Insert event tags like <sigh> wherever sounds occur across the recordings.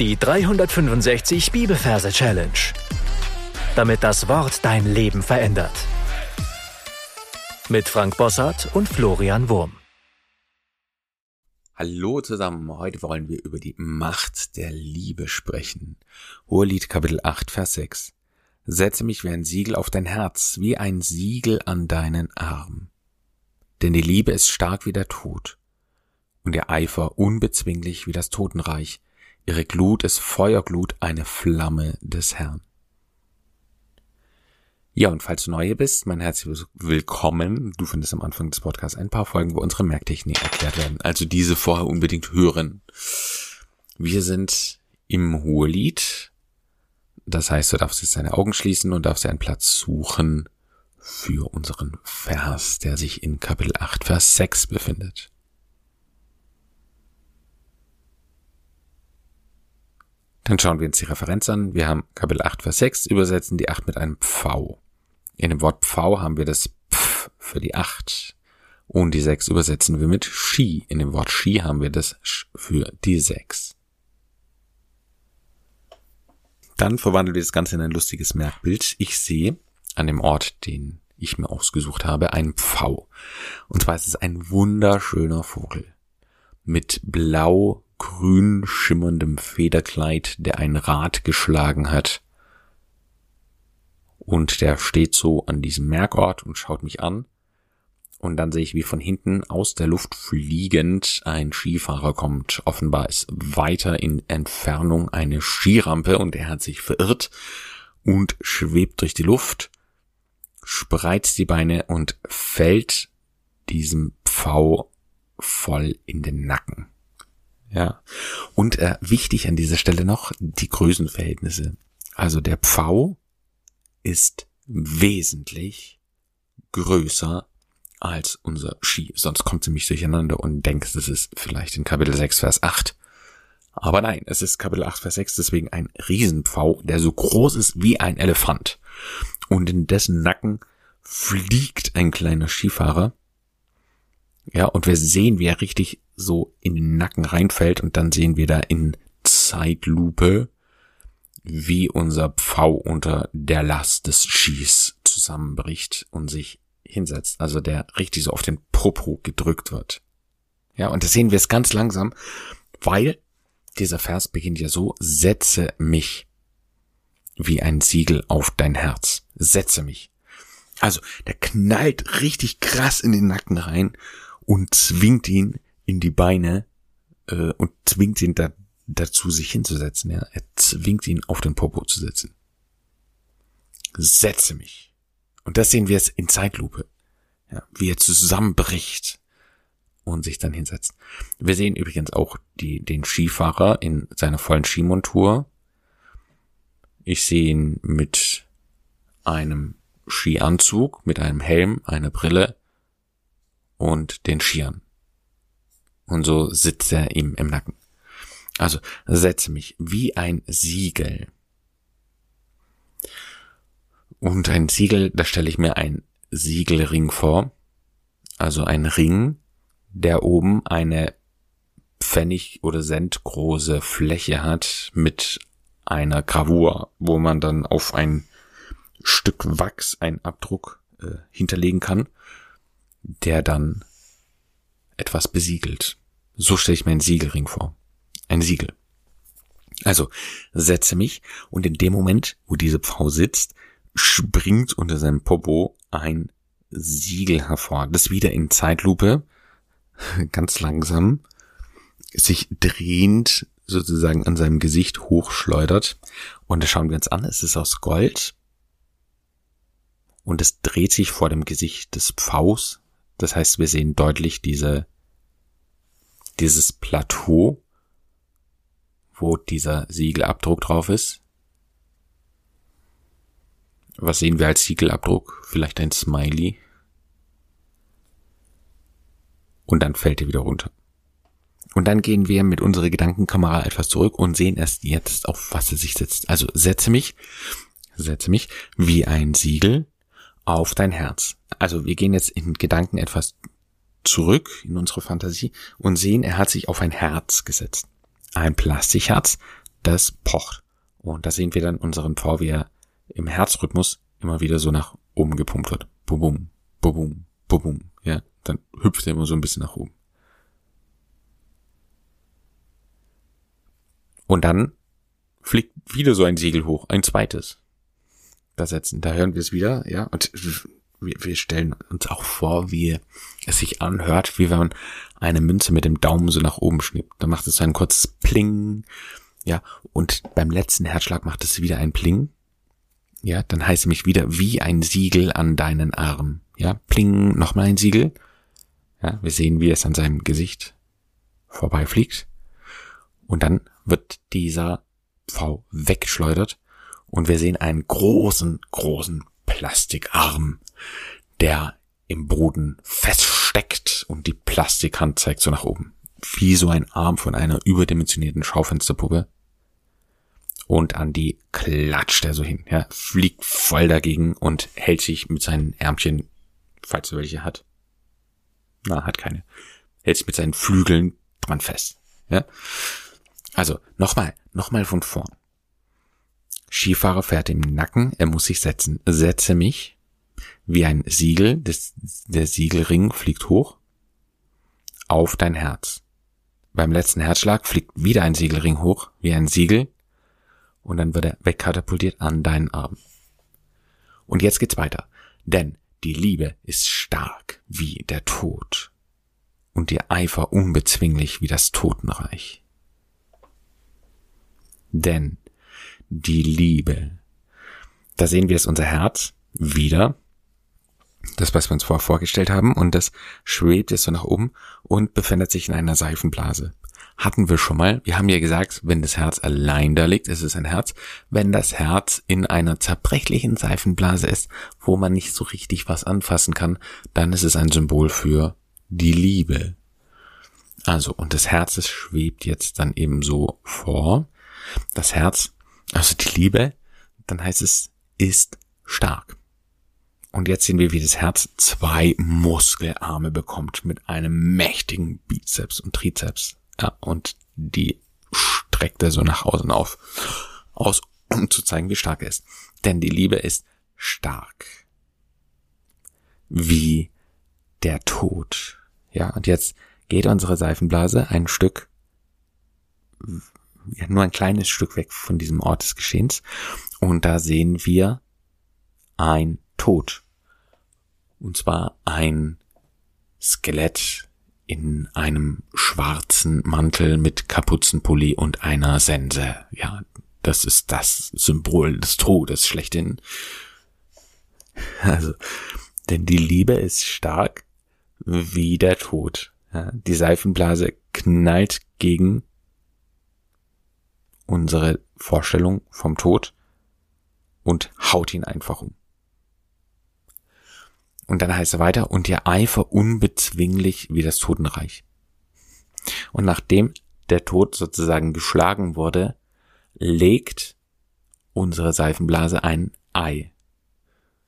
Die 365 Bibelverse Challenge. Damit das Wort dein Leben verändert. Mit Frank Bossart und Florian Wurm. Hallo zusammen, heute wollen wir über die Macht der Liebe sprechen. Hohelied Kapitel 8, Vers 6. Setze mich wie ein Siegel auf dein Herz, wie ein Siegel an deinen Arm. Denn die Liebe ist stark wie der Tod und der Eifer unbezwinglich wie das Totenreich. Ihre Glut ist Feuerglut, eine Flamme des Herrn. Ja, und falls du neu bist, mein herzliches Willkommen. Du findest am Anfang des Podcasts ein paar Folgen, wo unsere Merktechnik erklärt werden. Also diese vorher unbedingt hören. Wir sind im Hohelied. Das heißt, du darfst jetzt deine Augen schließen und darfst dir einen Platz suchen für unseren Vers, der sich in Kapitel 8, Vers 6 befindet. Dann schauen wir uns die Referenz an. Wir haben Kapitel 8, Vers 6, übersetzen die 8 mit einem Pfau. In dem Wort Pfau haben wir das Pf für die 8. Und die 6 übersetzen wir mit Ski. In dem Wort Ski haben wir das Sch für die 6. Dann verwandeln wir das Ganze in ein lustiges Merkbild. Ich sehe an dem Ort, den ich mir ausgesucht habe, einen Pfau. Und zwar ist es ein wunderschöner Vogel mit blau grün schimmerndem Federkleid, der ein Rad geschlagen hat. Und der steht so an diesem Merkort und schaut mich an. Und dann sehe ich, wie von hinten aus der Luft fliegend ein Skifahrer kommt. Offenbar ist weiter in Entfernung eine Skirampe und er hat sich verirrt und schwebt durch die Luft, spreizt die Beine und fällt diesem Pfau voll in den Nacken. Ja. Und äh, wichtig an dieser Stelle noch die Größenverhältnisse. Also der Pfau ist wesentlich größer als unser Ski. Sonst kommt sie mich durcheinander und denkt, das ist vielleicht in Kapitel 6, Vers 8. Aber nein, es ist Kapitel 8, Vers 6, deswegen ein Riesenpfau, der so groß ist wie ein Elefant. Und in dessen Nacken fliegt ein kleiner Skifahrer. Ja, und wir sehen, wie er richtig so in den Nacken reinfällt und dann sehen wir da in Zeitlupe, wie unser Pfau unter der Last des Skis zusammenbricht und sich hinsetzt. Also der richtig so auf den Popo gedrückt wird. Ja, und das sehen wir es ganz langsam, weil dieser Vers beginnt ja so, setze mich wie ein Siegel auf dein Herz. Setze mich. Also, der knallt richtig krass in den Nacken rein und zwingt ihn in die Beine äh, und zwingt ihn da, dazu, sich hinzusetzen. Ja? Er zwingt ihn auf den Popo zu sitzen. Setze mich. Und das sehen wir jetzt in Zeitlupe. Ja, wie er zusammenbricht und sich dann hinsetzt. Wir sehen übrigens auch die, den Skifahrer in seiner vollen Skimontur. Ich sehe ihn mit einem Skianzug, mit einem Helm, einer Brille und den Skiern. Und so sitzt er ihm im Nacken. Also setze mich wie ein Siegel. Und ein Siegel, da stelle ich mir ein Siegelring vor. Also ein Ring, der oben eine Pfennig- oder Cent große Fläche hat mit einer Gravur, wo man dann auf ein Stück Wachs einen Abdruck äh, hinterlegen kann, der dann etwas besiegelt. So stelle ich mir einen Siegelring vor. Ein Siegel. Also setze mich und in dem Moment, wo diese Frau sitzt, springt unter seinem Popo ein Siegel hervor, das wieder in Zeitlupe <laughs> ganz langsam sich drehend sozusagen an seinem Gesicht hochschleudert. Und da schauen wir uns an, es ist aus Gold und es dreht sich vor dem Gesicht des Pfaus das heißt, wir sehen deutlich diese, dieses Plateau, wo dieser Siegelabdruck drauf ist. Was sehen wir als Siegelabdruck? Vielleicht ein Smiley. Und dann fällt er wieder runter. Und dann gehen wir mit unserer Gedankenkamera etwas zurück und sehen erst jetzt, auf was er sich setzt. Also setze mich, setze mich wie ein Siegel auf dein Herz. Also wir gehen jetzt in Gedanken etwas zurück in unsere Fantasie und sehen, er hat sich auf ein Herz gesetzt. Ein Plastikherz, das pocht. Und da sehen wir dann unseren V, wie er im Herzrhythmus immer wieder so nach oben gepumpt wird. Bubum, bubum, bubum. Ja, dann hüpft er immer so ein bisschen nach oben. Und dann fliegt wieder so ein Segel hoch, ein zweites. Da setzen, da hören wir es wieder, ja, und wir, wir stellen uns auch vor, wie es sich anhört, wie wenn man eine Münze mit dem Daumen so nach oben schnippt. Da macht es ein kurzes Pling, ja, und beim letzten Herzschlag macht es wieder ein Pling. Ja, dann heißt es mich wieder wie ein Siegel an deinen Arm. Ja, Pling, nochmal ein Siegel. Ja, wir sehen, wie es an seinem Gesicht vorbeifliegt. Und dann wird dieser V weggeschleudert und wir sehen einen großen, großen Plastikarm, der im Boden feststeckt und die Plastikhand zeigt so nach oben. Wie so ein Arm von einer überdimensionierten Schaufensterpuppe. Und Andy klatscht er so hin, ja, fliegt voll dagegen und hält sich mit seinen Ärmchen, falls er welche hat. Na, hat keine. Hält sich mit seinen Flügeln dran fest, ja. Also, nochmal, nochmal von vorn. Skifahrer fährt im Nacken, er muss sich setzen. Setze mich wie ein Siegel, das, der Siegelring fliegt hoch auf dein Herz. Beim letzten Herzschlag fliegt wieder ein Siegelring hoch, wie ein Siegel, und dann wird er wegkatapultiert an deinen Arm. Und jetzt geht's weiter, denn die Liebe ist stark wie der Tod und ihr Eifer unbezwinglich wie das Totenreich. Denn die Liebe. Da sehen wir es unser Herz wieder. Das, was wir uns vorher vorgestellt haben, und das schwebt jetzt so nach oben und befindet sich in einer Seifenblase. Hatten wir schon mal. Wir haben ja gesagt, wenn das Herz allein da liegt, ist es ein Herz. Wenn das Herz in einer zerbrechlichen Seifenblase ist, wo man nicht so richtig was anfassen kann, dann ist es ein Symbol für die Liebe. Also, und das Herz, das schwebt jetzt dann eben so vor. Das Herz also die Liebe, dann heißt es, ist stark. Und jetzt sehen wir, wie das Herz zwei Muskelarme bekommt mit einem mächtigen Bizeps und Trizeps. Ja, und die streckt er so nach außen auf, aus, um zu zeigen, wie stark er ist. Denn die Liebe ist stark. Wie der Tod. Ja, und jetzt geht unsere Seifenblase ein Stück ja, nur ein kleines Stück weg von diesem Ort des Geschehens. Und da sehen wir ein Tod. Und zwar ein Skelett in einem schwarzen Mantel mit Kapuzenpulli und einer Sense. Ja, das ist das Symbol des Todes schlechthin. Also, denn die Liebe ist stark wie der Tod. Ja, die Seifenblase knallt gegen unsere Vorstellung vom Tod und haut ihn einfach um. Und dann heißt er weiter, und ihr Eifer unbezwinglich wie das Totenreich. Und nachdem der Tod sozusagen geschlagen wurde, legt unsere Seifenblase ein Ei.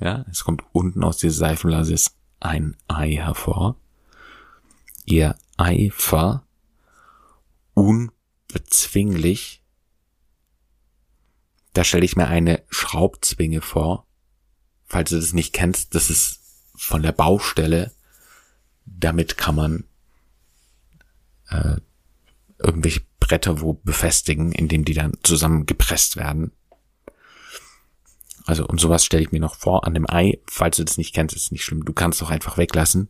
Ja, es kommt unten aus dieser Seifenblase ein Ei hervor. Ihr Eifer unbezwinglich da stelle ich mir eine Schraubzwinge vor. Falls du das nicht kennst, das ist von der Baustelle. Damit kann man äh, irgendwelche Bretter wo befestigen, indem die dann zusammengepresst werden. Also und sowas stelle ich mir noch vor an dem Ei. Falls du das nicht kennst, ist nicht schlimm. Du kannst doch einfach weglassen.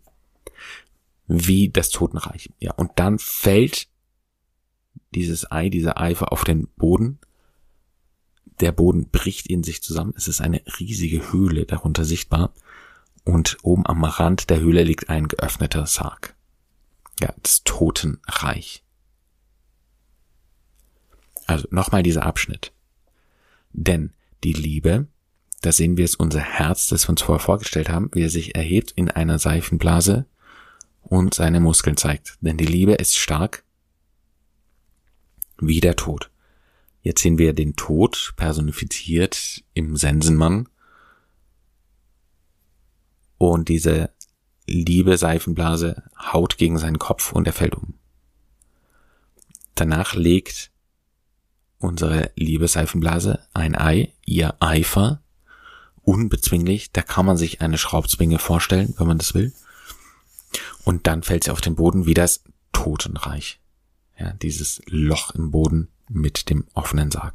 Wie das Totenreich. Ja, und dann fällt dieses Ei, dieser Eifer auf den Boden der Boden bricht in sich zusammen. Es ist eine riesige Höhle darunter sichtbar. Und oben am Rand der Höhle liegt ein geöffneter Sarg. Ja, das Totenreich. Also nochmal dieser Abschnitt. Denn die Liebe, da sehen wir es unser Herz, das wir uns vorher vorgestellt haben, wie er sich erhebt in einer Seifenblase und seine Muskeln zeigt. Denn die Liebe ist stark wie der Tod. Jetzt sehen wir den Tod personifiziert im Sensenmann. Und diese liebe Seifenblase haut gegen seinen Kopf und er fällt um. Danach legt unsere liebe Seifenblase, ein Ei, ihr Eifer, unbezwinglich, da kann man sich eine Schraubzwinge vorstellen, wenn man das will. Und dann fällt sie auf den Boden wie das Totenreich. Ja, dieses Loch im Boden mit dem offenen Sarg.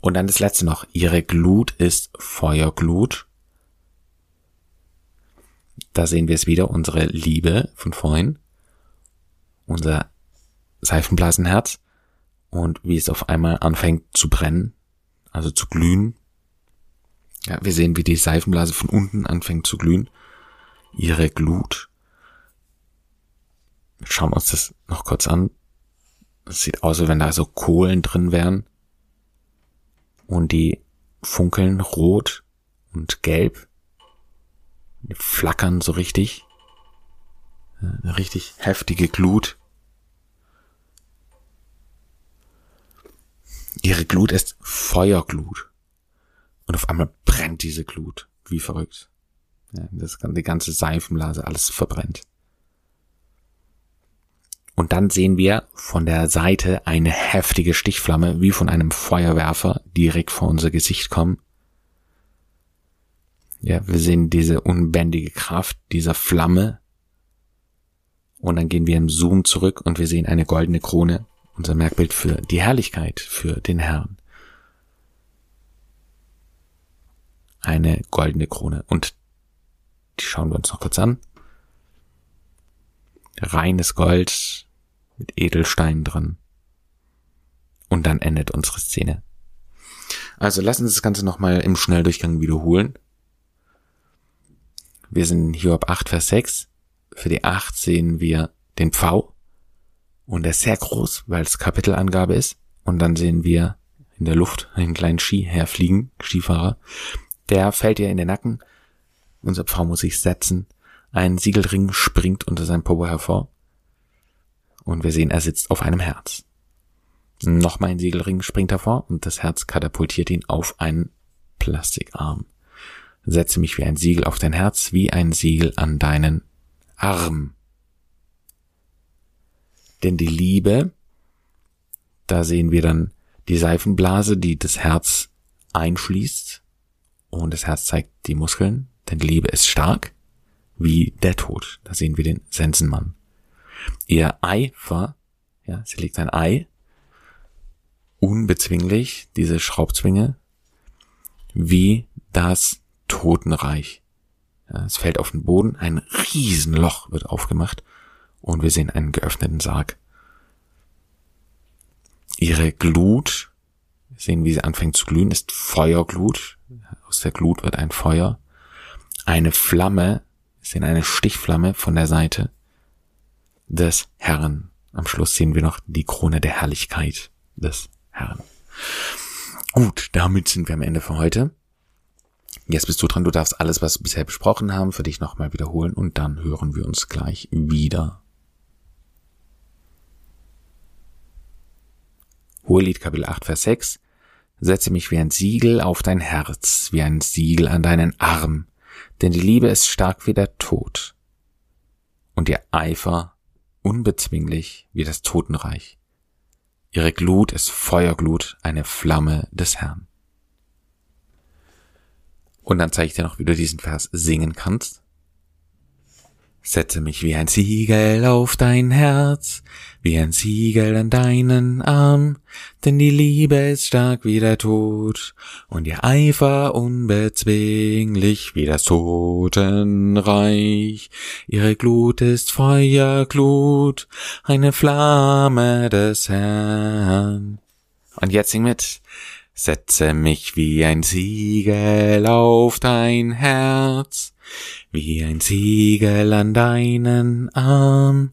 Und dann das letzte noch. Ihre Glut ist Feuerglut. Da sehen wir es wieder, unsere Liebe von vorhin. Unser Seifenblasenherz. Und wie es auf einmal anfängt zu brennen, also zu glühen. Ja, wir sehen, wie die Seifenblase von unten anfängt zu glühen. Ihre Glut. Schauen wir uns das noch kurz an. Es sieht aus, als wenn da so Kohlen drin wären und die funkeln rot und gelb. Die flackern so richtig. Eine richtig heftige Glut. Ihre Glut ist Feuerglut. Und auf einmal brennt diese Glut. Wie verrückt. Ja, das die ganze Seifenblase alles verbrennt. Und dann sehen wir von der Seite eine heftige Stichflamme, wie von einem Feuerwerfer, direkt vor unser Gesicht kommen. Ja, wir sehen diese unbändige Kraft dieser Flamme. Und dann gehen wir im Zoom zurück und wir sehen eine goldene Krone, unser Merkbild für die Herrlichkeit, für den Herrn. Eine goldene Krone. Und die schauen wir uns noch kurz an. Reines Gold, mit Edelsteinen dran. Und dann endet unsere Szene. Also lassen Sie das Ganze nochmal im Schnelldurchgang wiederholen. Wir sind hier ab 8, Vers 6. Für die 8 sehen wir den Pfau. Und der ist sehr groß, weil es Kapitelangabe ist. Und dann sehen wir in der Luft einen kleinen Ski herfliegen, Skifahrer. Der fällt ihr in den Nacken. Unser Pfau muss sich setzen. Ein Siegelring springt unter seinem Popo hervor und wir sehen, er sitzt auf einem Herz. Nochmal ein Siegelring springt hervor und das Herz katapultiert ihn auf einen Plastikarm. Setze mich wie ein Siegel auf dein Herz, wie ein Siegel an deinen Arm. Denn die Liebe, da sehen wir dann die Seifenblase, die das Herz einschließt und das Herz zeigt die Muskeln, denn Liebe ist stark wie der Tod. Da sehen wir den Sensenmann. Ihr Eifer, ja, sie legt ein Ei, unbezwinglich, diese Schraubzwinge, wie das Totenreich. Ja, es fällt auf den Boden, ein Riesenloch wird aufgemacht und wir sehen einen geöffneten Sarg. Ihre Glut, wir sehen, wie sie anfängt zu glühen, ist Feuerglut. Aus der Glut wird ein Feuer. Eine Flamme, wir sehen eine Stichflamme von der Seite des Herrn. Am Schluss sehen wir noch die Krone der Herrlichkeit des Herrn. Gut, damit sind wir am Ende für heute. Jetzt bist du dran, du darfst alles, was wir bisher besprochen haben, für dich nochmal wiederholen und dann hören wir uns gleich wieder. Hohelied Kapitel 8, Vers 6. Setze mich wie ein Siegel auf dein Herz, wie ein Siegel an deinen Arm, denn die Liebe ist stark wie der Tod und ihr Eifer unbezwinglich wie das Totenreich. Ihre Glut ist Feuerglut, eine Flamme des Herrn. Und dann zeige ich dir noch, wie du diesen Vers singen kannst. Setze mich wie ein Siegel auf dein Herz, wie ein Siegel an deinen Arm, denn die Liebe ist stark wie der Tod und ihr Eifer unbezwinglich wie das Totenreich. Ihre Glut ist Feuerglut, eine Flamme des Herrn. Und jetzt sing mit. Setze mich wie ein Siegel auf dein Herz, wie ein Siegel an deinen Arm,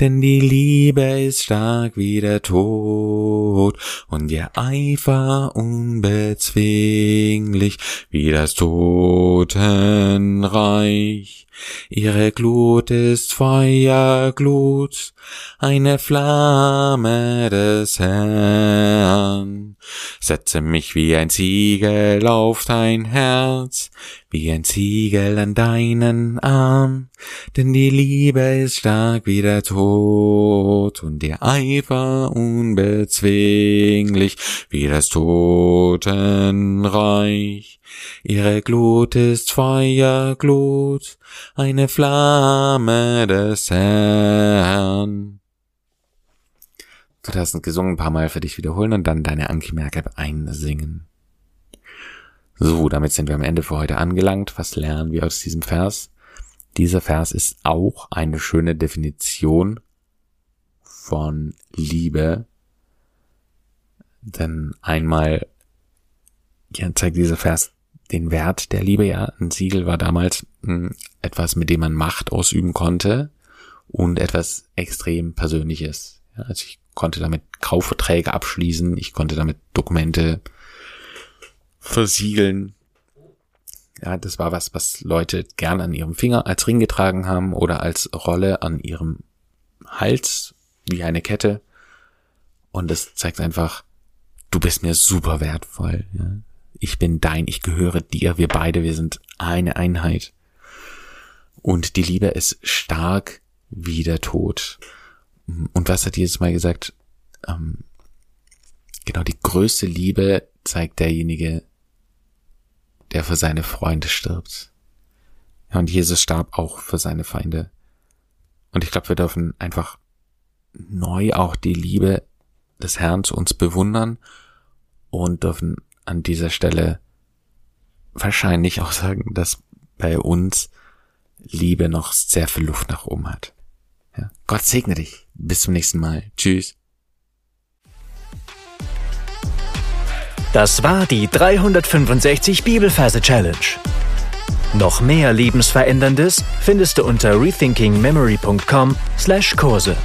denn die Liebe ist stark wie der Tod und ihr Eifer unbezwinglich wie das Totenreich. Ihre Glut ist Feuerglut, eine Flamme des Herrn, Setze mich wie ein Ziegel auf dein Herz, wie ein Ziegel an deinen Arm, denn die Liebe ist stark wie der Tod und der Eifer unbezwinglich wie das Totenreich. Ihre Glut ist Feuerglut, eine Flamme des Herrn. Du hast gesungen ein paar Mal für dich wiederholen und dann deine Anki Merkel einsingen. So, damit sind wir am Ende für heute angelangt. Was lernen wir aus diesem Vers? Dieser Vers ist auch eine schöne Definition von Liebe. Denn einmal ja, zeigt dieser Vers den Wert der Liebe. Ja, ein Siegel war damals etwas, mit dem man Macht ausüben konnte und etwas extrem Persönliches. Also ich konnte damit Kaufverträge abschließen, ich konnte damit Dokumente versiegeln. Ja, das war was, was Leute gern an ihrem Finger als Ring getragen haben oder als Rolle an ihrem Hals, wie eine Kette. Und das zeigt einfach, du bist mir super wertvoll. Ja? Ich bin dein, ich gehöre dir, wir beide, wir sind eine Einheit. Und die Liebe ist stark wie der Tod. Und was hat Jesus mal gesagt? Ähm, genau, die größte Liebe zeigt derjenige, der für seine Freunde stirbt. Und Jesus starb auch für seine Feinde. Und ich glaube, wir dürfen einfach neu auch die Liebe des Herrn zu uns bewundern und dürfen an dieser Stelle wahrscheinlich auch sagen, dass bei uns Liebe noch sehr viel Luft nach oben hat. Ja. Gott segne dich. Bis zum nächsten Mal. Tschüss. Das war die 365 Bibelferse Challenge. Noch mehr Lebensveränderndes findest du unter rethinkingmemory.com/Kurse.